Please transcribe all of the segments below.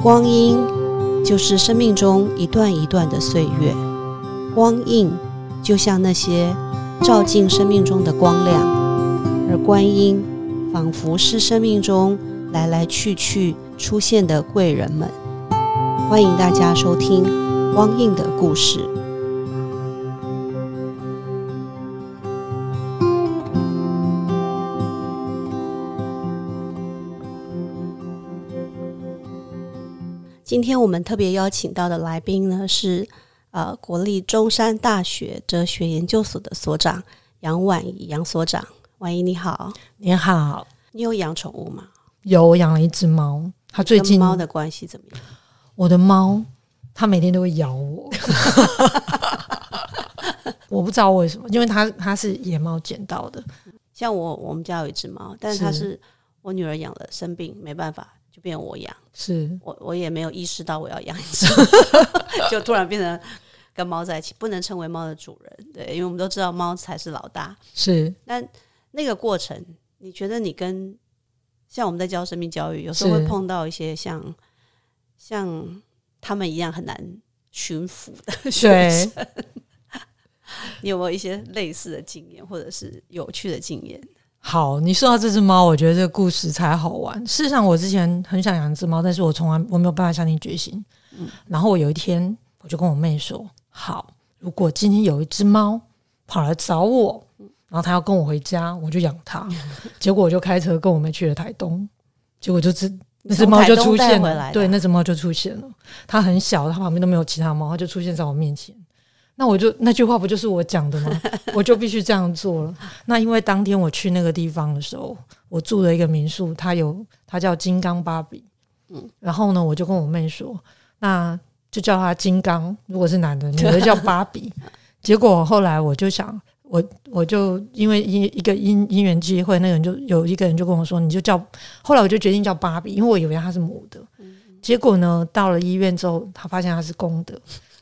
光阴就是生命中一段一段的岁月，光阴就像那些照进生命中的光亮，而观音仿佛是生命中来来去去出现的贵人们。欢迎大家收听光印的故事。今天我们特别邀请到的来宾呢是呃国立中山大学哲学研究所的所长杨婉仪杨所长，婉仪你好，你好，你有养宠物吗？有，我养了一只猫，它最近跟猫的关系怎么样？我的猫，它每天都会咬我，我不知道为什么，因为它它是野猫捡到的，像我我们家有一只猫，但是它是。是我女儿养了，生病没办法，就变我养。是我我也没有意识到我要养一只，就突然变成跟猫在一起，不能成为猫的主人。对，因为我们都知道猫才是老大。是但那个过程，你觉得你跟像我们在教生命教育，有时候会碰到一些像像他们一样很难驯服的学生，你有没有一些类似的经验，或者是有趣的经验？好。你说到这只猫，我觉得这个故事才好玩。事实上，我之前很想养一只猫，但是我从来我没有办法下定决心。嗯然后我有一天，我就跟我妹说：“好，如果今天有一只猫跑来找我，然后它要跟我回家，我就养它。结果我就开车跟我妹去了台东，结果就只那只猫就出现了，对，那只猫就出现了。它很小，它旁边都没有其他猫，它就出现在我面前。那我就那句话不就是我讲的吗？我就必须这样做了。那因为当天我去那个地方的时候，我住了一个民宿，它有它叫金刚芭比，嗯，然后呢，我就跟我妹说，那就叫它金刚，如果是男的，女的叫芭比。结果后来我就想，我我就因为因一个因因缘机会，那个人就有一个人就跟我说，你就叫。后来我就决定叫芭比，因为我以为它是母的。结果呢，到了医院之后，他发现它是公的，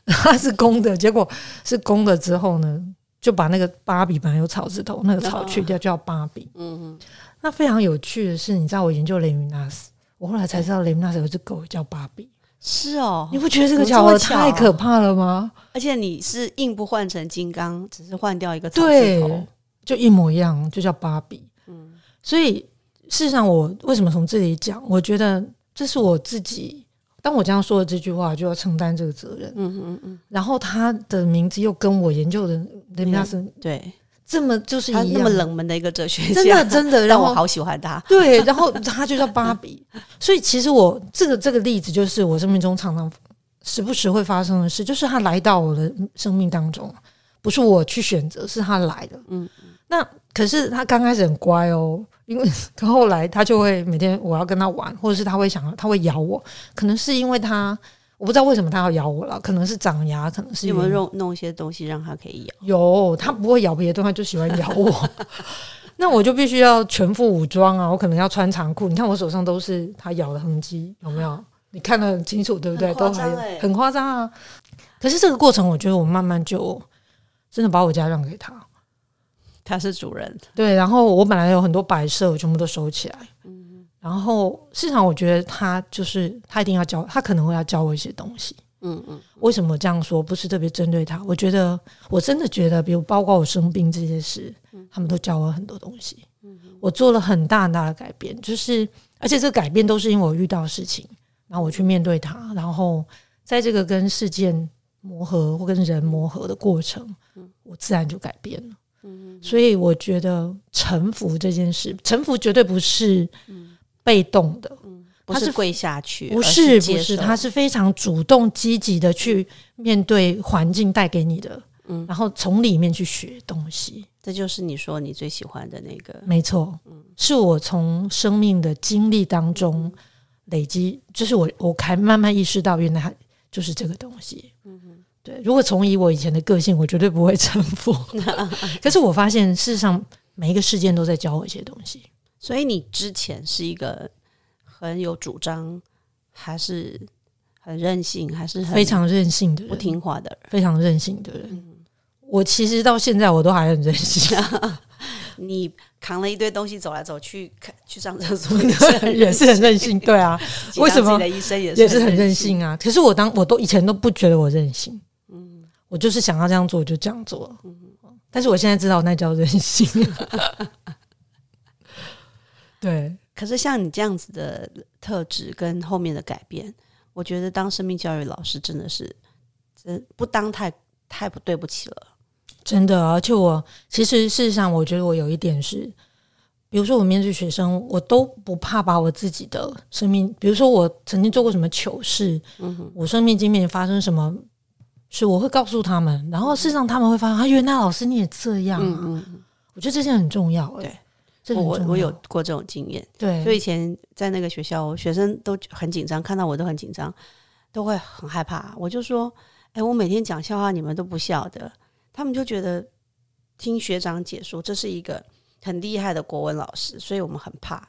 它是公的。结果是公的之后呢，就把那个芭比本来有草字头，那个草去掉，叫芭比。嗯嗯，那非常有趣的是，你知道我研究雷米纳斯，我后来才知道雷米纳斯有一只狗叫芭比。是哦你，不觉得这个巧合太可怕了吗？而且你是硬不换成金刚，只是换掉一个草字头。，就一模一样，就叫芭比。嗯所以事实上，我为什么从这里讲？我觉得这是我自己。当我这样说的这句话，就要承担这个责任。嗯嗯嗯，然后他的名字又跟我研究的雷米纳斯对，这么就是一那么冷门的一个哲学家真，的真的。让 我好喜欢他。对，然后他就叫芭比。所以其实我这个这个例子，就是我生命中常常时不时会发生的事，就是他来到我的生命当中，不是我去选择，是他来的。嗯，那可是他刚开始很乖哦，因为他 后来他就会每天我要跟他玩，或者是他会想他会咬我，可能是因为他我不知道为什么他要咬我了，可能是长牙，可能是有没有弄弄一些东西让他可以咬？有，他不会咬别的东西，他就喜欢咬我。那我就必须要全副武装啊！我可能要穿长裤。你看我手上都是他咬的痕迹，有没有？你看得很清楚，对不对？都还很夸张啊！可是这个过程，我觉得我慢慢就真的把我家让给他。他是主人，对，然后我本来有很多摆设，我全部都收起来。然后市场，我觉得他就是他一定要教，他可能会要教我一些东西。嗯嗯，为什么这样说？不是特别针对他，我觉得我真的觉得，比如包括我生病这些事，他们都教我很多东西。嗯我做了很大很大的改变，就是而且这个改变都是因为我遇到事情，然后我去面对它，然后在这个跟事件磨合或跟人磨合的过程，我自然就改变了。所以我觉得臣服这件事，臣服绝对不是被动的，他是不是跪下去，不而是不是，他是非常主动积极的去面对环境带给你的，嗯。然后从里面去学东西。这就是你说你最喜欢的那个。没错，是我从生命的经历当中累积，就是我我才慢慢意识到，原来它就是这个东西。对，如果从以我以前的个性，我绝对不会臣服。可是我发现，事实上每一个事件都在教我一些东西。所以你之前是一个很有主张，还是很任性，还是很非常任性的人，不听话的人？非常任性的人。我其实到现在我都还很任性。你扛了一堆东西走来走去，看去上厕所。也是很任性，对啊，为什么？自己的医生也也是很任任？性。啊。可是我当我都以前都不觉得我任性，嗯，我就是想要这样做我就这样做，嗯，但是我现在知道那叫任性，对，可是像你这样子的特质跟后面的改变，我觉得当生命教育老师真的是，真不当太太不对不起了。真的，而且我其实事实上，我觉得我有一点是，比如说我面对学生，我都不怕把我自己的生命，比如说我曾经做过什么糗事，嗯我生命经验发生什么事，我会告诉他们，然后事实上他们会发现，啊，原来老师你也这样、啊，嗯嗯，我觉得这件很重要、欸，对，这我我有过这种经验，对，所以以前在那个学校，学生都很紧张，看到我都很紧张，都会很害怕。我就说，哎，我每天讲笑话，你们都不笑的，他们就觉得听学长解说这是一个很厉害的国文老师，所以我们很怕。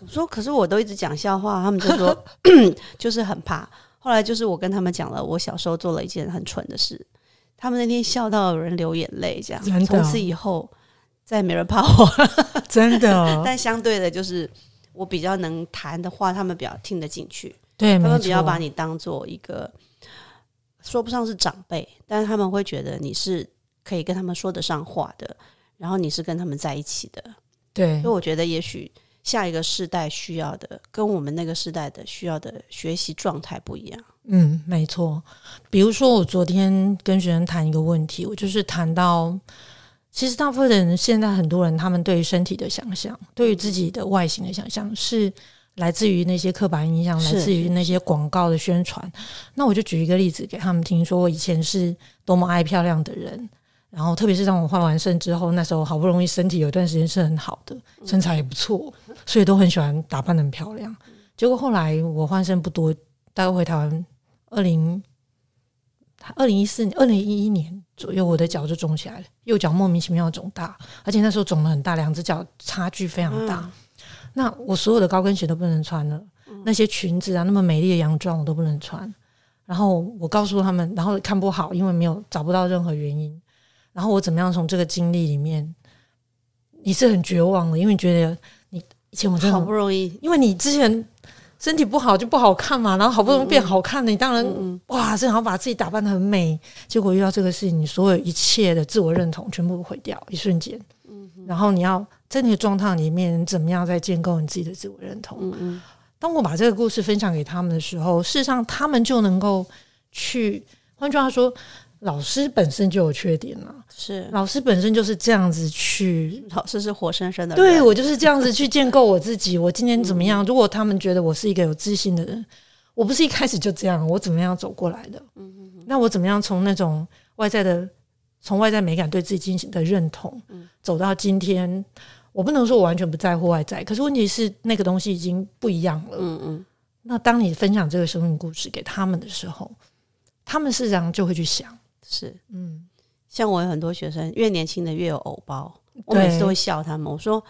我 说，可是我都一直讲笑话，他们就说 就是很怕。后来就是我跟他们讲了，我小时候做了一件很蠢的事，他们那天笑到有人流眼泪，这样从此以后再也没人怕我了。真的，但相对的，就是我比较能谈的话，他们比较听得进去，对，他们比较把你当做一个说不上是长辈，但是他们会觉得你是可以跟他们说得上话的，然后你是跟他们在一起的，对所以我觉得也许下一个世代需要的，跟我们那个世代的需要的学习状态不一样。嗯，没错。比如说，我昨天跟学生谈一个问题，我就是谈到，其实大部分人现在很多人，他们对于身体的想象，对于自己的外形的想象，是来自于那些刻板印象，来自于那些广告的宣传。那我就举一个例子给他们听，说我以前是多么爱漂亮的人。然后，特别是当我换完肾之后，那时候好不容易身体有一段时间是很好的，身材也不错，所以都很喜欢打扮的很漂亮。结果后来我换肾不多，大概回台湾二零二零一四年、二零一一年左右，我的脚就肿起来了，右脚莫名其妙肿大，而且那时候肿了很大，两只脚差距非常大。那我所有的高跟鞋都不能穿了，那些裙子啊，那么美丽的洋装我都不能穿。然后我告诉他们，然后看不好，因为没有找不到任何原因。然后我怎么样从这个经历里面，你是很绝望的，因为你觉得你以前我真的好不容易，因为你之前身体不好就不好看嘛，然后好不容易变好看了，你当然、嗯哇，正好把自己打扮的很美，结果遇到这个事情，你所有一切的自我认同全部毁掉，一瞬间。然后你要在那个状态里面，怎么样再建构你自己的自我认同？嗯嗯，当我把这个故事分享给他们的时候，事实上他们就能够去，换句话说，老师本身就有缺点了，是老师本身就是这样子去老师是活生生的，对我就是这样子去建构我自己。我今天怎么样？如果他们觉得我是一个有自信的人，我不是一开始就这样，我怎么样走过来的？那我怎么样从那种外在的，从外在美感对自己进行的认同，走到今天？我不能说我完全不在乎外在，可是问题是那个东西已经不一样了。嗯嗯，那当你分享这个生命故事给他们的时候，他们事实上就会去想，是。嗯，像我有很多学生，越年轻的越有偶包，我每次都会笑他们。我说：“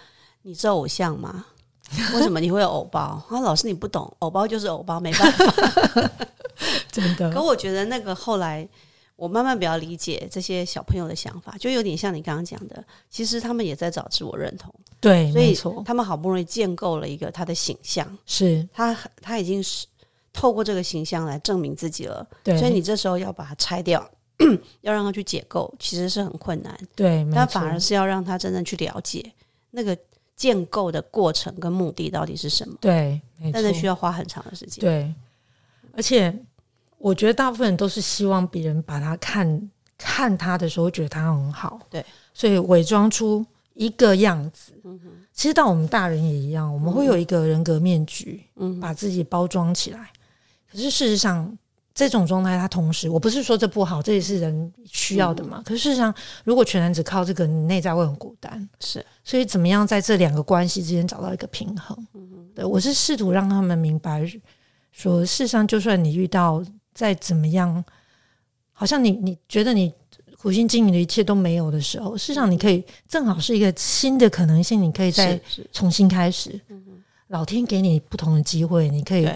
你是偶像吗？为什么你会有偶包？”他说：“老师你不懂，偶包就是偶包，没办法。真”的可，我觉得那个后来，我慢慢比较理解这些小朋友的想法，就有点像你刚刚讲的，其实他们也在找自我认同，对，所以没错，他们好不容易建构了一个他的形象，是。他他已经是透过这个形象来证明自己了，对，所以你这时候要把它拆掉。要让他去解构，其实是很困难。对，但反而是要让他真正去了解那个建构的过程跟目的到底是什么，对，但是需要花很长的时间。对，而且我觉得大部分人都是希望别人把他看看他的时候觉得他很好，对，所以伪装出一个样子。其实到我们大人也一样，我们会有一个人格面具，嗯把自己包装起来。可是事实上，这种状态，它同时，我不是说这不好，这也是人需要的嘛。可是事实上，如果全然只靠这个，你内在会很孤单。是所以怎么样在这两个关系之间找到一个平衡？对我是试图让他们明白，说事实上，就算你遇到再怎么样，好像你你觉得你苦心经营的一切都没有的时候，事实上你可以正好是一个新的可能性，你可以再重新开始。老天给你不同的机会，你可以，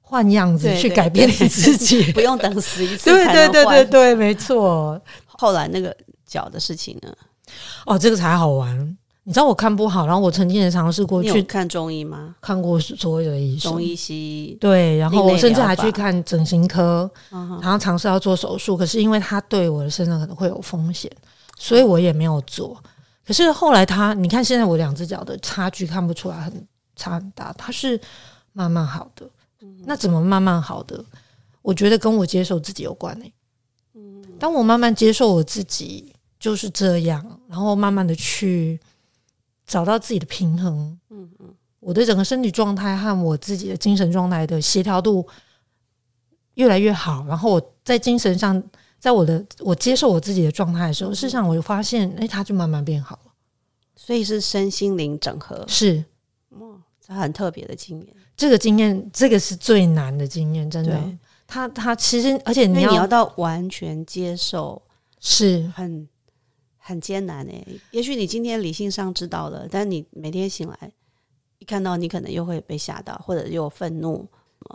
换样子去改变你自己。不用等死一次对对对对。对，没错。后来那个脚的事情呢？哦，这个才好玩。你知道我看不好，然后我曾经也尝试过去看中医吗？看过所谓的医生，中医、西医，对，然后我甚至还去看整形科，然后尝试要做手术，可是因为他对我的身上可能会有风险，所以我也没有做。可是后来他，你看现在我两只脚的差距看不出来很差很大，他是慢慢好的。那怎么慢慢好的？我觉得跟我接受自己有关诶、当我慢慢接受我自己就是这样，然后慢慢的去找到自己的平衡，嗯嗯，我的整个身体状态和我自己的精神状态的协调度越来越好，然后我在精神上，在我的我接受我自己的状态的时候，事实上我就发现，哎，它就慢慢变好了。所以是身心灵整合，是。这很特别的经验。这个经验，这个是最难的经验，真的。对。它它其实，而且你要你要到完全接受，是。很很艰难诶、也许你今天理性上知道了，但你每天醒来一看到，你可能又会被吓到，或者又愤怒。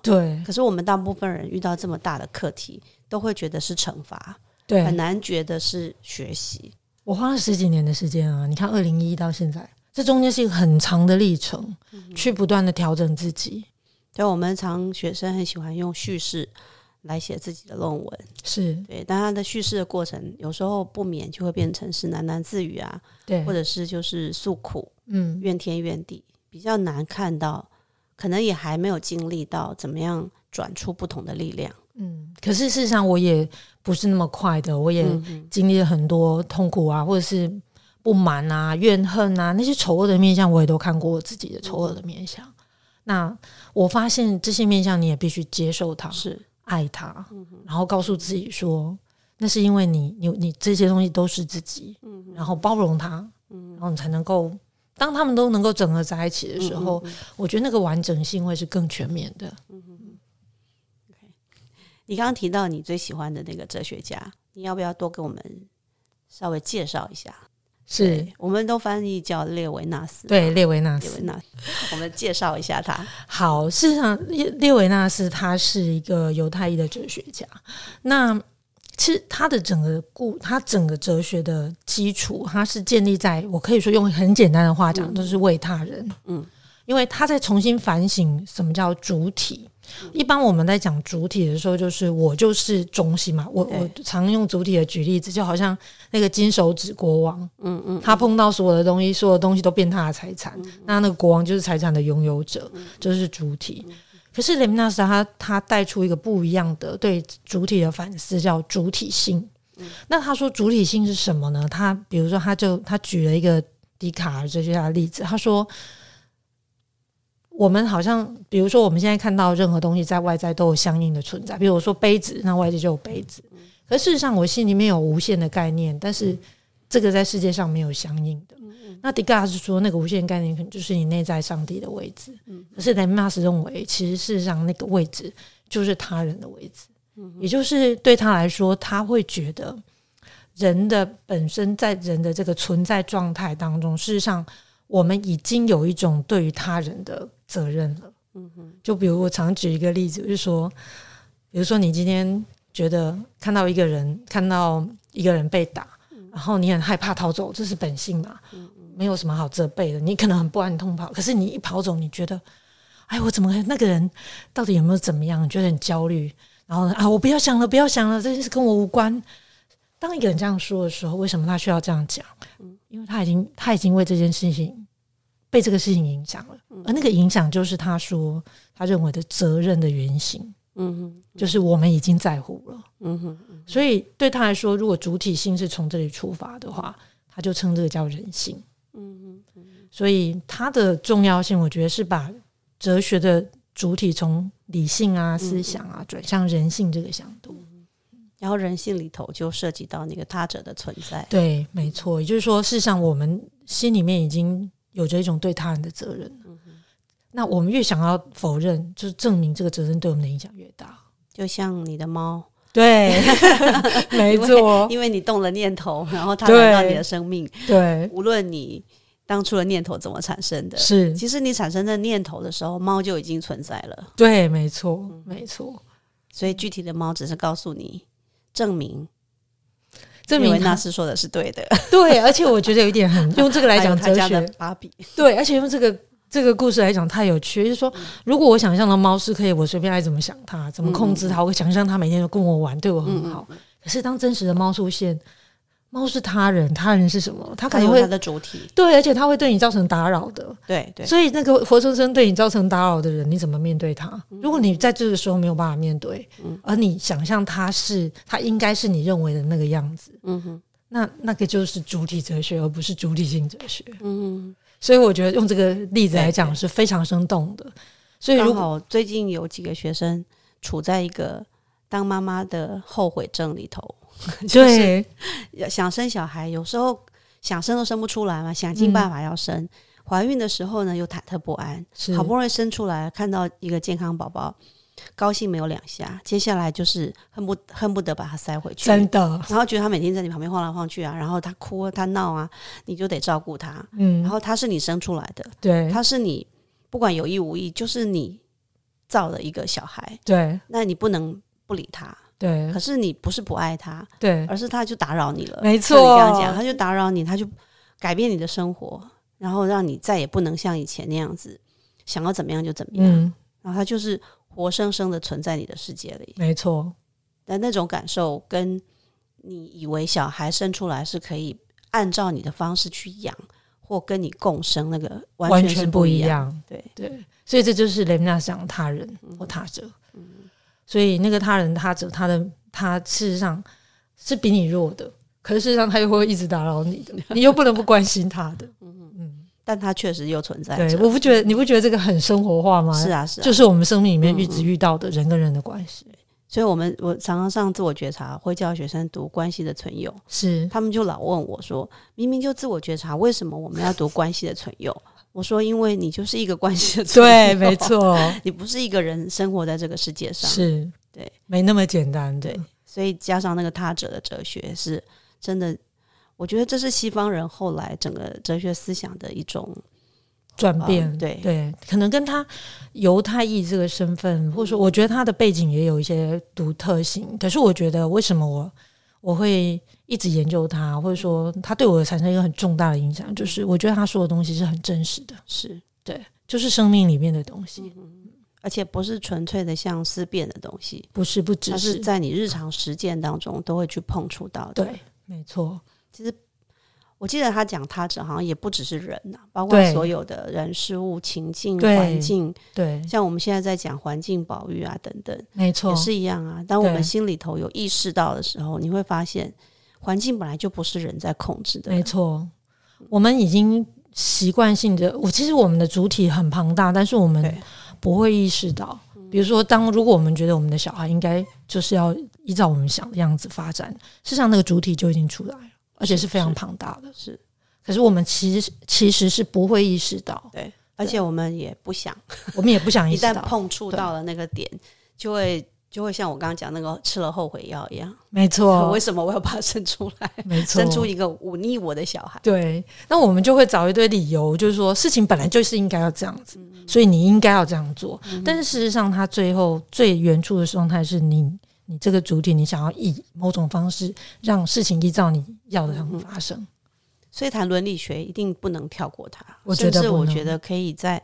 对可是我们大部分人遇到这么大的课题，都会觉得是惩罚，对很，难觉得是学习。我花了十几年的时间啊！你看，二零一到现在，这中间是一个很长的历程，去不断的调整自己。对，我们常学生很喜欢用叙事来写自己的论文，是。对，但他的叙事的过程有时候不免就会变成是喃喃自语啊，对，或者是就是诉苦、嗯，怨天怨地，比较难看到，可能也还没有经历到怎么样转出不同的力量。嗯，可是事实上我也不是那么快的，我也经历了很多痛苦啊，或者是不满啊、怨恨啊，那些丑恶的面相，我也都看过我自己的丑恶的面相。那我发现这些面相，你也必须接受它，是，爱他，然后告诉自己说，那是因为你你你这些东西都是自己，然后包容他，然后你才能够。当他们都能够整合在一起的时候，我觉得那个完整性会是更全面的。你刚刚提到你最喜欢的那个哲学家，你要不要多给我们稍微介绍一下？是，我们都翻译叫列维纳斯。对列维纳斯列维，纳斯，我们介绍一下他。好，事实上，列列维纳斯他是一个犹太裔的哲学家。那其实他的整个故，他整个哲学的基础，他是建立在我可以说用很简单的话讲，就是为他人。嗯嗯，因为他在重新反省什么叫主体。一般我们在讲主体的时候，就是我就是中心嘛。我我常用主体的举例子，就好像那个金手指国王，嗯嗯，他碰到所有的东西，所有的东西都变他的财产，那那个国王就是财产的拥有者，就是主体。可是雷米纳斯他他带出一个不一样的对主体的反思，叫主体性。那他说主体性是什么呢？他比如说，他就他举了一个笛卡尔哲学家的例子，他说。我们好像，比如说，我们现在看到任何东西在外在都有相应的存在，比如我说杯子，那外界就有杯子。可事实上，我心里面有无限的概念，但是这个在世界上没有相应的。那迪卡尔是说，那个无限概念可能就是你内在上帝的位置。可是雷米纳斯认为，其实事实上那个位置就是他人的位置，也就是对他来说，他会觉得人的本身在人的这个存在状态当中，事实上我们已经有一种对于他人的责任了。嗯就比如我常举一个例子，就是说，比如说你今天觉得看到一个人，看到一个人被打，然后你很害怕逃走，这是本性嘛，没有什么好责备的。你可能很不安痛跑，可是你一跑走，你觉得，哎，我怎么那个人到底有没有怎么样？你觉得很焦虑，然后呢啊，我不要想了，不要想了，这件事跟我无关。当一个人这样说的时候，为什么他需要这样讲？因为他已经他已经为这件事情被这个事情影响了，而那个影响就是他说他认为的责任的原型，嗯哼，就是我们已经在乎了。嗯哼，所以对他来说，如果主体性是从这里出发的话，他就称这个叫人性。嗯哼，所以它的重要性，我觉得是把哲学的主体从理性啊、思想啊转向人性这个向度。然后人性里头就涉及到那个他者的存在。对，没错。也就是说，事实上我们心里面已经有着一种对他人的责任了。那我们越想要否认，就是证明这个责任对我们的影响越大。就像你的猫，对，没错，因为你动了念头，然后它对来到你的生命，对，无论你当初的念头怎么产生的，是，其实你产生的念头的时候，猫就已经存在了。对，没错，没错。所以具体的猫只是告诉你，证明证明纳斯说的是对的。对，而且我觉得有一点很用这个来讲哲学，芭比，对，而且用这个这个故事来讲太有趣，就是说，如果我想象的猫是可以我随便爱怎么想它，怎么控制它，我想象它每天都跟我玩，对我很好。可是当真实的猫出现，猫是他人，他人是什么？他可能会他的主体，对，而且他会对你造成打扰的。对对，所以那个活生生对你造成打扰的人，你怎么面对他？如果你在这个时候没有办法面对，而你想象他是他应该是你认为的那个样子，嗯哼，那那个就是主体哲学，而不是主体性哲学。嗯所以我觉得用这个例子来讲是非常生动的。所以，如果最近有几个学生处在一个当妈妈的后悔症里头，就是对想生小孩，有时候想生都生不出来嘛，想尽办法要生。怀孕的时候呢，又忐忑不安，好不容易生出来，看到一个健康宝宝，高兴没有两下，接下来就是恨不恨不得把它塞回去，真的，然后觉得他每天在你旁边晃来晃去啊，然后他哭啊他闹啊，你就得照顾他。嗯然嗯，后他是你生出来的，对他是你不管有意无意，就是你造的一个小孩，对那你不能不理他。对可是你不是不爱他，对，而是他就打扰你了。没错你错刚刚讲，他就打扰你，他就改变你的生活，然后让你再也不能像以前那样子想要怎么样就怎么样。嗯，然后他就是活生生的存在你的世界里。没错，但那种感受跟你以为小孩生出来是可以按照你的方式去养，或跟你共生，那个完完全是不一一样。对对，所以这就是雷米娜想他人或他者。所以那个他人他者，他的他事实上是比你弱的，可是事实上他又会一直打扰你的，你又不能不关心他的。嗯嗯但他确实又存在对，我不觉得你不觉得这个很生活化吗？是啊，是啊。就是我们生命里面一直遇到的人跟人的关系。所以我们我常常上自我觉察，会教学生读《关系的存有》，是他们就老问我说：“明明就自我觉察，为什么我们要读《关系的存有》？”我说：“因为你就是一个关系的，对，没，错，你不是一个人生活在这个世界上。”是，对，没那么简单的。对所以加上那个他者的哲学，是真的，我觉得这是西方人后来整个哲学思想的一种转变，嗯对对，可能跟他犹太裔这个身份，或者说我觉得他的背景也有一些独特性。可是我觉得为什么我我会一直研究他，或者说他对我产生一个很重大的影响，就是我觉得他说的东西是很真实的，是，对，就是生命里面的东西，而且不是纯粹的像思辨的东西，不是不只它是是。在你日常实践当中都会去碰触到的。对，没错，我记得他讲他者好像也不只是人呐、包括所有的人事物、情境、对环境，对，像我们现在在讲环境保育啊等等，没错也，是一样啊。当我对们心里头有意识到的时候，你会发现环境本来就不是人在控制的，没错，我们已经习惯性的，我其实我们的主体很庞大，但是我们不会意识到。比如说，当如果我们觉得我们的小孩应该就是要依照我们想的样子发展，事实上那个主体就已经出来了，而且是非常庞大的。是。可是我们其实其实是不会意识到，对，而且我们也不想，我们也不想意一识到。旦碰触到了那个点，就会就会像我刚刚讲那个吃了后悔药一样，没错。为，什么我要把它生出来，没错，生出一个忤逆我的小孩？对，那我们就会找一堆理由，就是说事情本来就是应该要这样子，所以你应该要这样做。但是事实上，他最后最原初的状态是你，你这个主体，你想要以某种方式让事情依照你要的样发生。所以谈伦理学一定不能跳过它，我觉得甚至我觉得可以在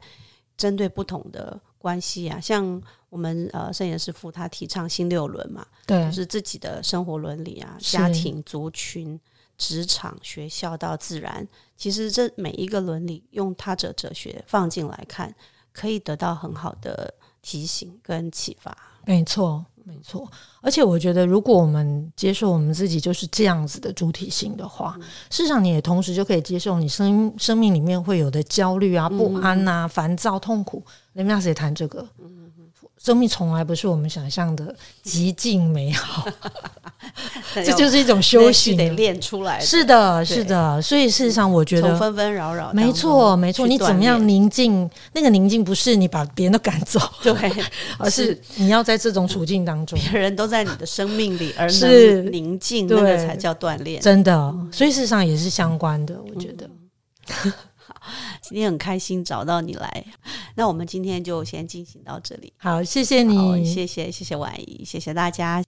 针对不同的关系啊，像我们呃圣严师傅他提倡新六伦嘛，对就，是自己的生活伦理啊，家庭、族群、职场、学校到自然，其实这每一个伦理用他者哲学放进来看，可以得到很好的提醒跟启发。没错，没错。而且我觉得，如果我们接受我们自己就是这样子的主体性的话，事实上你也同时就可以接受你生生命里面会有的焦虑啊、不安啊、烦躁、痛苦。雷米纳斯也谈这个。生命从来不是我们想象的极尽美好，这就是一种修行。得练出来的，是的，是的。所以事实上，我觉得纷纷扰扰没错，没错。你怎么样宁静？那个宁静不是你把别人都赶走，对，而是你要在这种处境当中，别人都在你的生命里，而是能宁静，对那个才叫锻炼。真的。所以事实上也是相关的，我觉得。今天很开心找到你来，那我们今天就先进行到这里。好，谢谢，你，谢谢谢谢婉仪，谢谢大家。